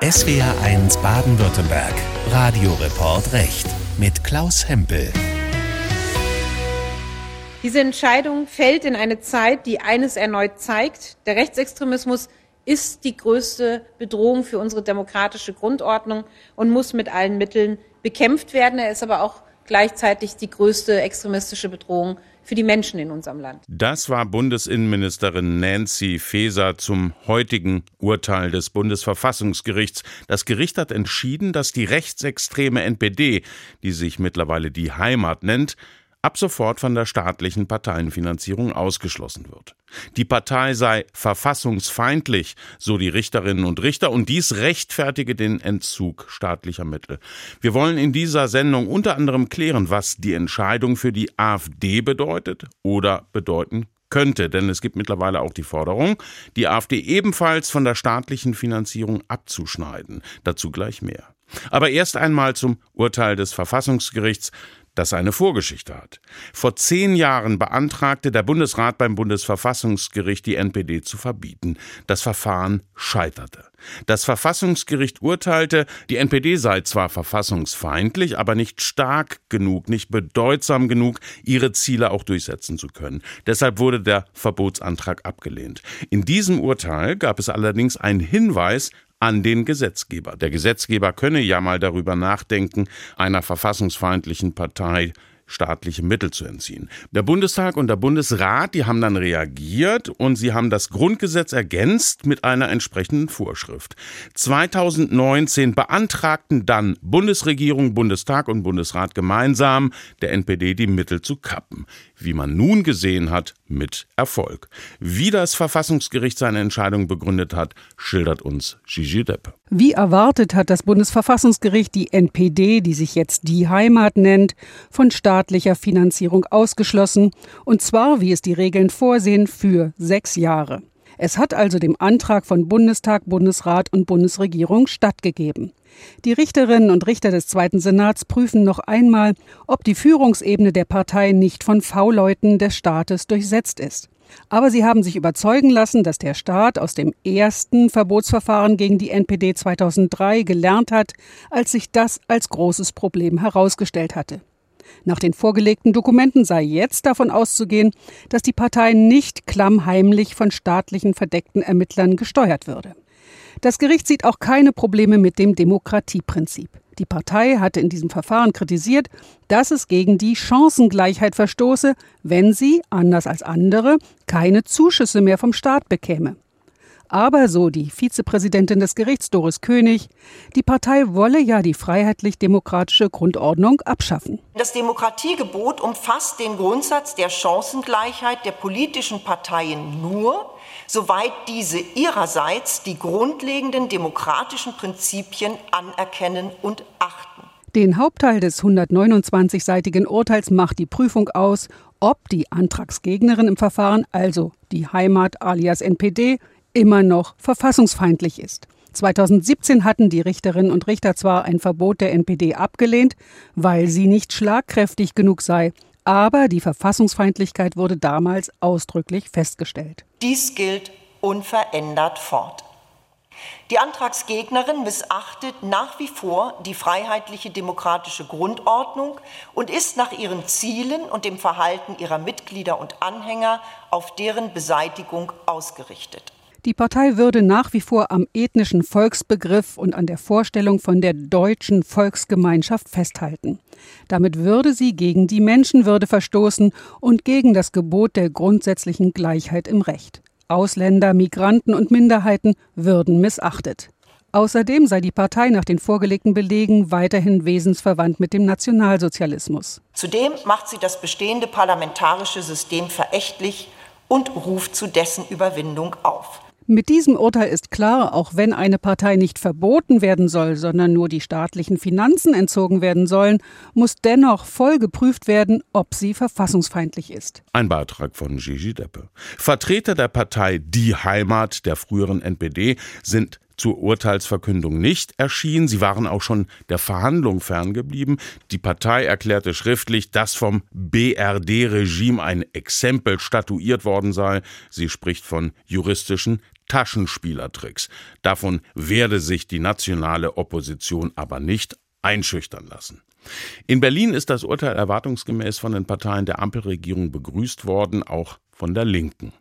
SWR1 Baden-Württemberg. Radioreport Recht mit Klaus Hempel. Diese Entscheidung fällt in eine Zeit, die eines erneut zeigt. Der Rechtsextremismus ist die größte Bedrohung für unsere demokratische Grundordnung und muss mit allen Mitteln bekämpft werden. Er ist aber auch gleichzeitig die größte extremistische Bedrohung für die Menschen in unserem Land. Das war Bundesinnenministerin Nancy Faeser zum heutigen Urteil des Bundesverfassungsgerichts. Das Gericht hat entschieden, dass die rechtsextreme NPD, die sich mittlerweile die Heimat nennt, ab sofort von der staatlichen Parteienfinanzierung ausgeschlossen wird. Die Partei sei verfassungsfeindlich, so die Richterinnen und Richter, und dies rechtfertige den Entzug staatlicher Mittel. Wir wollen in dieser Sendung unter anderem klären, was die Entscheidung für die AfD bedeutet oder bedeuten könnte, denn es gibt mittlerweile auch die Forderung, die AfD ebenfalls von der staatlichen Finanzierung abzuschneiden. Dazu gleich mehr. Aber erst einmal zum Urteil des Verfassungsgerichts das eine Vorgeschichte hat. Vor zehn Jahren beantragte der Bundesrat beim Bundesverfassungsgericht, die NPD zu verbieten. Das Verfahren scheiterte. Das Verfassungsgericht urteilte, die NPD sei zwar verfassungsfeindlich, aber nicht stark genug, nicht bedeutsam genug, ihre Ziele auch durchsetzen zu können. Deshalb wurde der Verbotsantrag abgelehnt. In diesem Urteil gab es allerdings einen Hinweis an den Gesetzgeber. Der Gesetzgeber könne ja mal darüber nachdenken, einer verfassungsfeindlichen Partei staatliche Mittel zu entziehen. Der Bundestag und der Bundesrat, die haben dann reagiert und sie haben das Grundgesetz ergänzt mit einer entsprechenden Vorschrift. 2019 beantragten dann Bundesregierung, Bundestag und Bundesrat gemeinsam der NPD die Mittel zu kappen. Wie man nun gesehen hat, mit Erfolg. Wie das Verfassungsgericht seine Entscheidung begründet hat, schildert uns Gigi Deppe. Wie erwartet hat das Bundesverfassungsgericht die NPD, die sich jetzt die Heimat nennt, von staatlicher Finanzierung ausgeschlossen, und zwar, wie es die Regeln vorsehen, für sechs Jahre. Es hat also dem Antrag von Bundestag, Bundesrat und Bundesregierung stattgegeben. Die Richterinnen und Richter des Zweiten Senats prüfen noch einmal, ob die Führungsebene der Partei nicht von V-Leuten des Staates durchsetzt ist. Aber sie haben sich überzeugen lassen, dass der Staat aus dem ersten Verbotsverfahren gegen die NPD 2003 gelernt hat, als sich das als großes Problem herausgestellt hatte. Nach den vorgelegten Dokumenten sei jetzt davon auszugehen, dass die Partei nicht klammheimlich von staatlichen verdeckten Ermittlern gesteuert würde. Das Gericht sieht auch keine Probleme mit dem Demokratieprinzip. Die Partei hatte in diesem Verfahren kritisiert, dass es gegen die Chancengleichheit verstoße, wenn sie, anders als andere, keine Zuschüsse mehr vom Staat bekäme. Aber, so die Vizepräsidentin des Gerichts Doris König, die Partei wolle ja die freiheitlich-demokratische Grundordnung abschaffen. Das Demokratiegebot umfasst den Grundsatz der Chancengleichheit der politischen Parteien nur, soweit diese ihrerseits die grundlegenden demokratischen Prinzipien anerkennen und achten. Den Hauptteil des 129-seitigen Urteils macht die Prüfung aus, ob die Antragsgegnerin im Verfahren, also die Heimat alias NPD, immer noch verfassungsfeindlich ist. 2017 hatten die Richterinnen und Richter zwar ein Verbot der NPD abgelehnt, weil sie nicht schlagkräftig genug sei, aber die Verfassungsfeindlichkeit wurde damals ausdrücklich festgestellt. Dies gilt unverändert fort. Die Antragsgegnerin missachtet nach wie vor die freiheitliche demokratische Grundordnung und ist nach ihren Zielen und dem Verhalten ihrer Mitglieder und Anhänger auf deren Beseitigung ausgerichtet. Die Partei würde nach wie vor am ethnischen Volksbegriff und an der Vorstellung von der deutschen Volksgemeinschaft festhalten. Damit würde sie gegen die Menschenwürde verstoßen und gegen das Gebot der grundsätzlichen Gleichheit im Recht. Ausländer, Migranten und Minderheiten würden missachtet. Außerdem sei die Partei nach den vorgelegten Belegen weiterhin wesensverwandt mit dem Nationalsozialismus. Zudem macht sie das bestehende parlamentarische System verächtlich und ruft zu dessen Überwindung auf. Mit diesem Urteil ist klar, auch wenn eine Partei nicht verboten werden soll, sondern nur die staatlichen Finanzen entzogen werden sollen, muss dennoch voll geprüft werden, ob sie verfassungsfeindlich ist. Ein Beitrag von Gigi Deppe. Vertreter der Partei Die Heimat der früheren NPD sind zur Urteilsverkündung nicht erschienen. Sie waren auch schon der Verhandlung ferngeblieben. Die Partei erklärte schriftlich, dass vom BRD-Regime ein Exempel statuiert worden sei. Sie spricht von juristischen Taschenspielertricks. Davon werde sich die nationale Opposition aber nicht einschüchtern lassen. In Berlin ist das Urteil erwartungsgemäß von den Parteien der Ampelregierung begrüßt worden, auch von der Linken.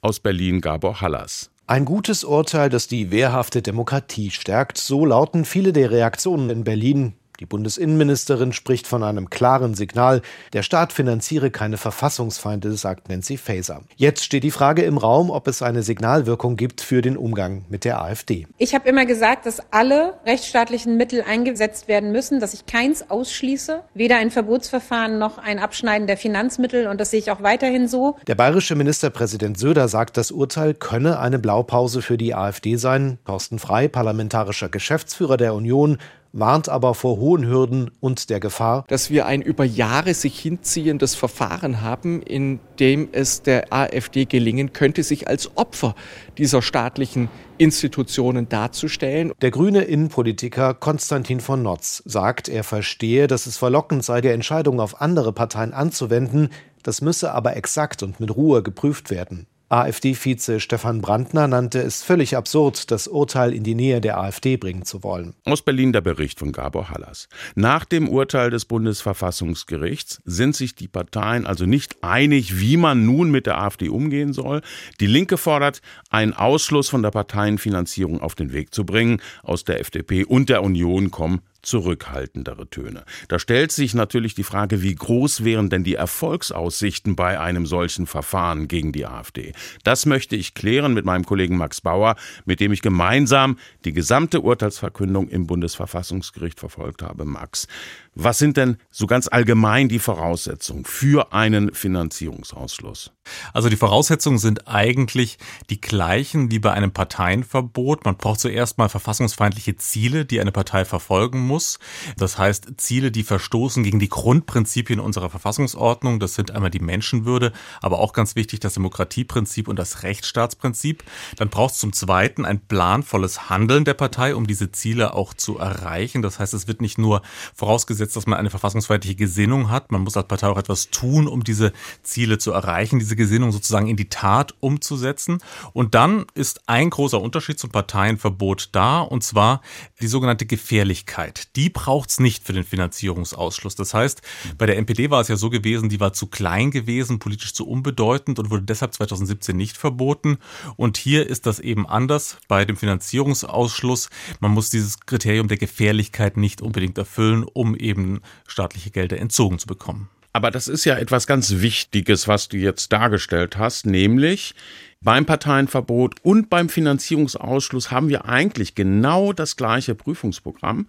Aus Berlin Gabor Hallas. Ein gutes Urteil, das die wehrhafte Demokratie stärkt, so lauten viele der Reaktionen in Berlin die Bundesinnenministerin spricht von einem klaren Signal. Der Staat finanziere keine Verfassungsfeinde, sagt Nancy Faeser. Jetzt steht die Frage im Raum, ob es eine Signalwirkung gibt für den Umgang mit der AfD. Ich habe immer gesagt, dass alle rechtsstaatlichen Mittel eingesetzt werden müssen, dass ich keins ausschließe, weder ein Verbotsverfahren noch ein Abschneiden der Finanzmittel und das sehe ich auch weiterhin so. Der bayerische Ministerpräsident Söder sagt, das Urteil könne eine Blaupause für die AfD sein. Thorsten Frei, parlamentarischer Geschäftsführer der Union, warnt aber vor hohen Hürden und der Gefahr, dass wir ein über Jahre sich hinziehendes Verfahren haben, in dem es der AfD gelingen könnte, sich als Opfer dieser staatlichen Institutionen darzustellen. Der grüne Innenpolitiker Konstantin von Notz sagt, er verstehe, dass es verlockend sei, die Entscheidung auf andere Parteien anzuwenden, das müsse aber exakt und mit Ruhe geprüft werden. AfD-Vize Stefan Brandner nannte es völlig absurd, das Urteil in die Nähe der AfD bringen zu wollen. Aus Berlin der Bericht von Gabor Hallas. Nach dem Urteil des Bundesverfassungsgerichts sind sich die Parteien also nicht einig, wie man nun mit der AfD umgehen soll. Die Linke fordert, einen Ausschluss von der Parteienfinanzierung auf den Weg zu bringen. Aus der FDP und der Union kommen zurückhaltendere Töne. Da stellt sich natürlich die Frage, wie groß wären denn die Erfolgsaussichten bei einem solchen Verfahren gegen die AfD? Das möchte ich klären mit meinem Kollegen Max Bauer, mit dem ich gemeinsam die gesamte Urteilsverkündung im Bundesverfassungsgericht verfolgt habe. Max, was sind denn so ganz allgemein die Voraussetzungen für einen Finanzierungsausschluss? Also die Voraussetzungen sind eigentlich die gleichen wie bei einem Parteienverbot. Man braucht zuerst mal verfassungsfeindliche Ziele, die eine Partei verfolgen muss. Das heißt Ziele, die verstoßen gegen die Grundprinzipien unserer Verfassungsordnung. Das sind einmal die Menschenwürde, aber auch ganz wichtig das Demokratieprinzip und das Rechtsstaatsprinzip. Dann braucht es zum Zweiten ein planvolles Handeln der Partei, um diese Ziele auch zu erreichen. Das heißt, es wird nicht nur vorausgesetzt, dass man eine verfassungsfeindliche Gesinnung hat. Man muss als Partei auch etwas tun, um diese Ziele zu erreichen, diese Gesinnung sozusagen in die Tat umzusetzen. Und dann ist ein großer Unterschied zum Parteienverbot da, und zwar die sogenannte Gefährlichkeit. Die braucht es nicht für den Finanzierungsausschluss. Das heißt, bei der NPD war es ja so gewesen, die war zu klein gewesen, politisch zu unbedeutend und wurde deshalb 2017 nicht verboten. Und hier ist das eben anders bei dem Finanzierungsausschluss. Man muss dieses Kriterium der Gefährlichkeit nicht unbedingt erfüllen, um eben staatliche Gelder entzogen zu bekommen. Aber das ist ja etwas ganz Wichtiges, was du jetzt dargestellt hast, nämlich beim Parteienverbot und beim Finanzierungsausschluss haben wir eigentlich genau das gleiche Prüfungsprogramm.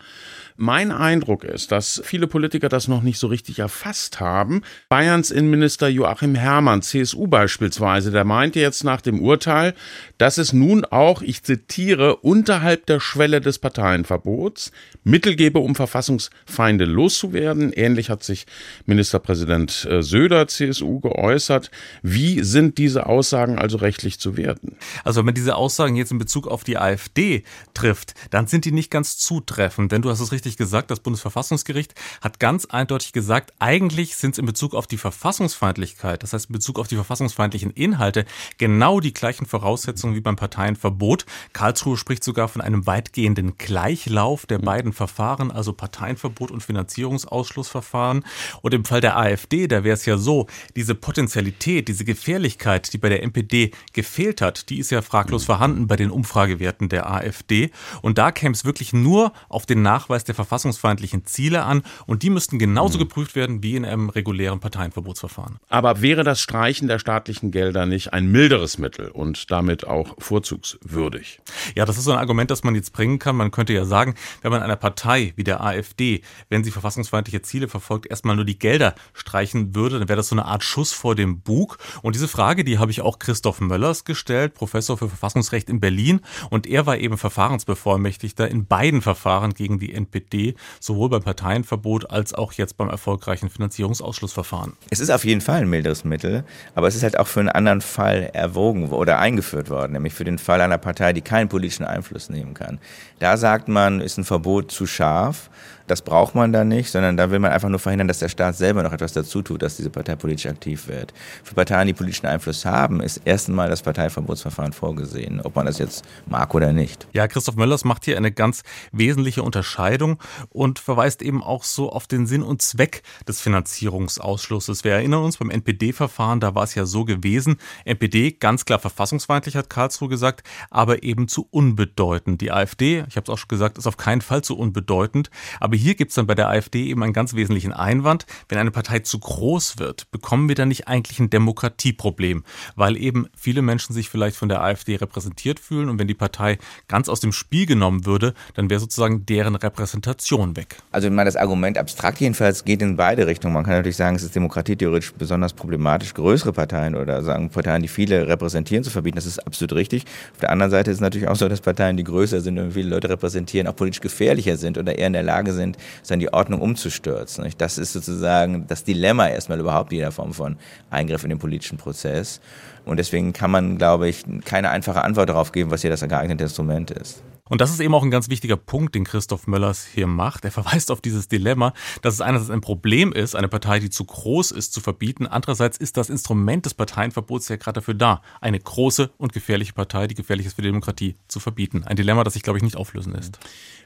Mein Eindruck ist, dass viele Politiker das noch nicht so richtig erfasst haben. Bayerns Innenminister Joachim Herrmann, CSU beispielsweise, der meinte jetzt nach dem Urteil, dass es nun auch, ich zitiere, unterhalb der Schwelle des Parteienverbots Mittel gebe, um Verfassungsfeinde loszuwerden. Ähnlich hat sich Ministerpräsident äh, Söder, CSU, geäußert. Wie sind diese Aussagen also recht rechtlich zu werten. Also wenn man diese Aussagen jetzt in Bezug auf die AfD trifft, dann sind die nicht ganz zutreffend. Denn du hast es richtig gesagt, das Bundesverfassungsgericht hat ganz eindeutig gesagt, eigentlich sind es in Bezug auf die Verfassungsfeindlichkeit, das heißt in Bezug auf die verfassungsfeindlichen Inhalte, genau die gleichen Voraussetzungen wie beim Parteienverbot. Karlsruhe spricht sogar von einem weitgehenden Gleichlauf der beiden Verfahren, also Parteienverbot und Finanzierungsausschlussverfahren. Und im Fall der AfD, da wäre es ja so, diese Potenzialität, diese Gefährlichkeit, die bei der NPD gefehlt hat, die ist ja fraglos vorhanden bei den Umfragewerten der AfD. Und da käme es wirklich nur auf den Nachweis der verfassungsfeindlichen Ziele an. Und die müssten genauso mhm. geprüft werden wie in einem regulären Parteienverbotsverfahren. Aber wäre das Streichen der staatlichen Gelder nicht ein milderes Mittel und damit auch vorzugswürdig? Ja, das ist so ein Argument, das man jetzt bringen kann. Man könnte ja sagen, wenn man einer Partei wie der AfD, wenn sie verfassungsfeindliche Ziele verfolgt, erstmal nur die Gelder streichen würde, dann wäre das so eine Art Schuss vor dem Bug. Und diese Frage, die habe ich auch Christoph Möller Möllers gestellt, Professor für Verfassungsrecht in Berlin. Und er war eben Verfahrensbevollmächtigter in beiden Verfahren gegen die NPD, sowohl beim Parteienverbot als auch jetzt beim erfolgreichen Finanzierungsausschlussverfahren. Es ist auf jeden Fall ein milderes Mittel, aber es ist halt auch für einen anderen Fall erwogen oder eingeführt worden, nämlich für den Fall einer Partei, die keinen politischen Einfluss nehmen kann. Da sagt man, ist ein Verbot zu scharf das braucht man da nicht, sondern da will man einfach nur verhindern, dass der Staat selber noch etwas dazu tut, dass diese Partei politisch aktiv wird. Für Parteien, die politischen Einfluss haben, ist erstmal Mal das Parteiverbotsverfahren vorgesehen, ob man das jetzt mag oder nicht. Ja, Christoph Möllers macht hier eine ganz wesentliche Unterscheidung und verweist eben auch so auf den Sinn und Zweck des Finanzierungsausschlusses. Wir erinnern uns beim NPD-Verfahren, da war es ja so gewesen, NPD ganz klar verfassungsfeindlich, hat Karlsruhe gesagt, aber eben zu unbedeutend. Die AfD, ich habe es auch schon gesagt, ist auf keinen Fall zu unbedeutend. Aber hier gibt es dann bei der AfD eben einen ganz wesentlichen Einwand. Wenn eine Partei zu groß wird, bekommen wir dann nicht eigentlich ein Demokratieproblem, weil eben viele Menschen sich vielleicht von der AfD repräsentiert fühlen und wenn die Partei ganz aus dem Spiel genommen würde, dann wäre sozusagen deren Repräsentation weg. Also mal das Argument abstrakt jedenfalls geht in beide Richtungen. Man kann natürlich sagen, es ist demokratietheoretisch besonders problematisch, größere Parteien oder sagen Parteien, die viele repräsentieren, zu verbieten. Das ist absolut richtig. Auf der anderen Seite ist es natürlich auch so, dass Parteien, die größer sind und viele Leute repräsentieren, auch politisch gefährlicher sind oder eher in der Lage sind, dann die Ordnung umzustürzen. Das ist sozusagen das Dilemma erstmal überhaupt jeder Form von Eingriff in den politischen Prozess. Und deswegen kann man, glaube ich, keine einfache Antwort darauf geben, was hier das geeignete Instrument ist. Und das ist eben auch ein ganz wichtiger Punkt, den Christoph Möllers hier macht. Er verweist auf dieses Dilemma, dass es einerseits ein Problem ist, eine Partei, die zu groß ist, zu verbieten. Andererseits ist das Instrument des Parteienverbots ja gerade dafür da, eine große und gefährliche Partei, die gefährlich ist für die Demokratie, zu verbieten. Ein Dilemma, das sich, glaube ich, nicht auflösen lässt.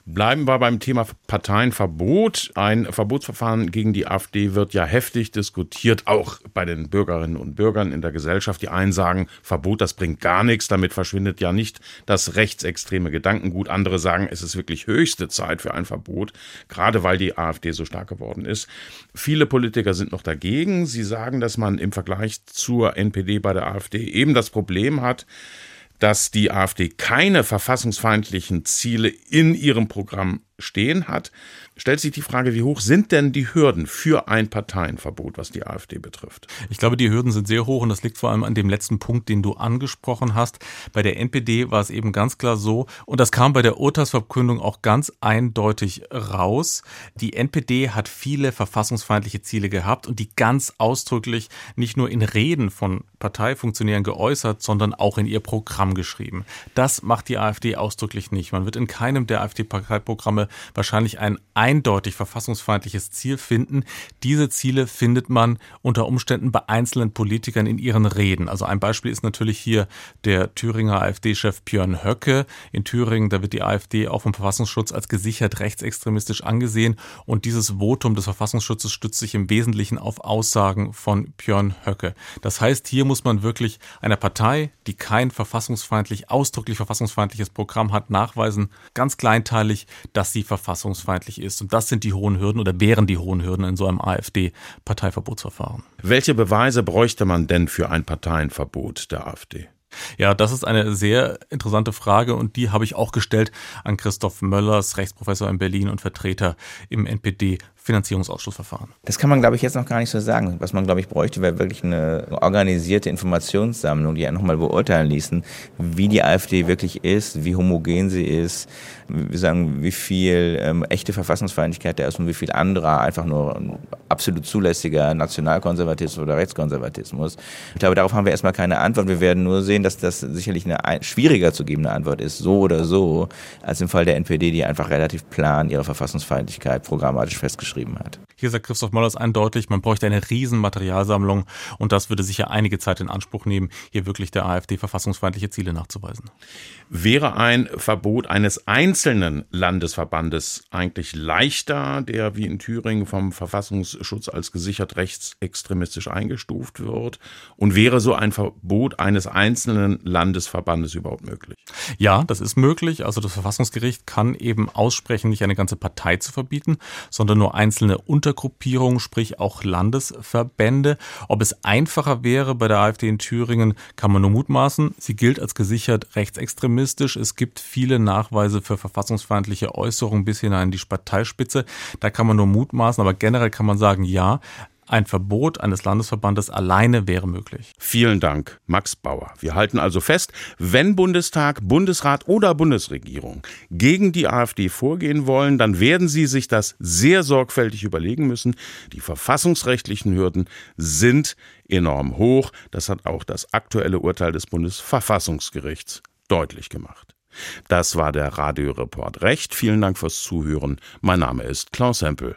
Bleiben wir beim Thema Parteienverbot. Ein Verbotsverfahren gegen die AfD wird ja heftig diskutiert, auch bei den Bürgerinnen und Bürgern in der Gesellschaft. Die einen sagen, Verbot, das bringt gar nichts, damit verschwindet ja nicht das rechtsextreme Gedankengut. Andere sagen, es ist wirklich höchste Zeit für ein Verbot, gerade weil die AfD so stark geworden ist. Viele Politiker sind noch dagegen. Sie sagen, dass man im Vergleich zur NPD bei der AfD eben das Problem hat, dass die AfD keine verfassungsfeindlichen Ziele in ihrem Programm stehen hat, stellt sich die Frage, wie hoch sind denn die Hürden für ein Parteienverbot, was die AfD betrifft? Ich glaube, die Hürden sind sehr hoch und das liegt vor allem an dem letzten Punkt, den du angesprochen hast. Bei der NPD war es eben ganz klar so und das kam bei der Urteilsverkündung auch ganz eindeutig raus. Die NPD hat viele verfassungsfeindliche Ziele gehabt und die ganz ausdrücklich nicht nur in Reden von Parteifunktionären geäußert, sondern auch in ihr Programm geschrieben. Das macht die AfD ausdrücklich nicht. Man wird in keinem der AfD-Parteiprogramme wahrscheinlich ein eindeutig verfassungsfeindliches Ziel finden. Diese Ziele findet man unter Umständen bei einzelnen Politikern in ihren Reden. Also ein Beispiel ist natürlich hier der Thüringer AfD-Chef Björn Höcke. In Thüringen, da wird die AfD auch vom Verfassungsschutz als gesichert rechtsextremistisch angesehen und dieses Votum des Verfassungsschutzes stützt sich im Wesentlichen auf Aussagen von Björn Höcke. Das heißt, hier muss man wirklich einer Partei, die kein verfassungsfeindlich, ausdrücklich verfassungsfeindliches Programm hat, nachweisen, ganz kleinteilig, dass sie verfassungsfeindlich ist. Und das sind die hohen Hürden oder wären die hohen Hürden in so einem AfD-Parteiverbotsverfahren. Welche Beweise bräuchte man denn für ein Parteienverbot der AfD? Ja, das ist eine sehr interessante Frage und die habe ich auch gestellt an Christoph Möllers, Rechtsprofessor in Berlin und Vertreter im NPD Finanzierungsausschussverfahren? Das kann man, glaube ich, jetzt noch gar nicht so sagen. Was man, glaube ich, bräuchte, wäre wirklich eine organisierte Informationssammlung, die ja nochmal beurteilen ließen, wie die AfD wirklich ist, wie homogen sie ist, wir sagen, wie viel ähm, echte Verfassungsfeindlichkeit da ist und wie viel anderer einfach nur absolut zulässiger Nationalkonservatismus oder Rechtskonservatismus. Ich glaube, darauf haben wir erstmal keine Antwort. Wir werden nur sehen, dass das sicherlich eine schwieriger zu gebende Antwort ist, so oder so, als im Fall der NPD, die einfach relativ plan ihre Verfassungsfeindlichkeit programmatisch festgeschrieben geschrieben hat. Hier sagt Christoph Mollers eindeutig, man bräuchte eine riesen Materialsammlung und das würde sicher einige Zeit in Anspruch nehmen, hier wirklich der AfD verfassungsfeindliche Ziele nachzuweisen. Wäre ein Verbot eines einzelnen Landesverbandes eigentlich leichter, der wie in Thüringen vom Verfassungsschutz als gesichert rechtsextremistisch eingestuft wird? Und wäre so ein Verbot eines einzelnen Landesverbandes überhaupt möglich? Ja, das ist möglich. Also das Verfassungsgericht kann eben aussprechen, nicht eine ganze Partei zu verbieten, sondern nur einzelne Untergruppierungen, sprich auch Landesverbände. Ob es einfacher wäre bei der AfD in Thüringen, kann man nur mutmaßen. Sie gilt als gesichert rechtsextremistisch. Es gibt viele Nachweise für verfassungsfeindliche Äußerungen bis hinein in die Parteispitze. Da kann man nur mutmaßen, aber generell kann man sagen, ja, ein Verbot eines Landesverbandes alleine wäre möglich. Vielen Dank, Max Bauer. Wir halten also fest, wenn Bundestag, Bundesrat oder Bundesregierung gegen die AfD vorgehen wollen, dann werden sie sich das sehr sorgfältig überlegen müssen. Die verfassungsrechtlichen Hürden sind enorm hoch. Das hat auch das aktuelle Urteil des Bundesverfassungsgerichts deutlich gemacht. Das war der Radioreport Recht. Vielen Dank fürs Zuhören. Mein Name ist Klaus Hempel.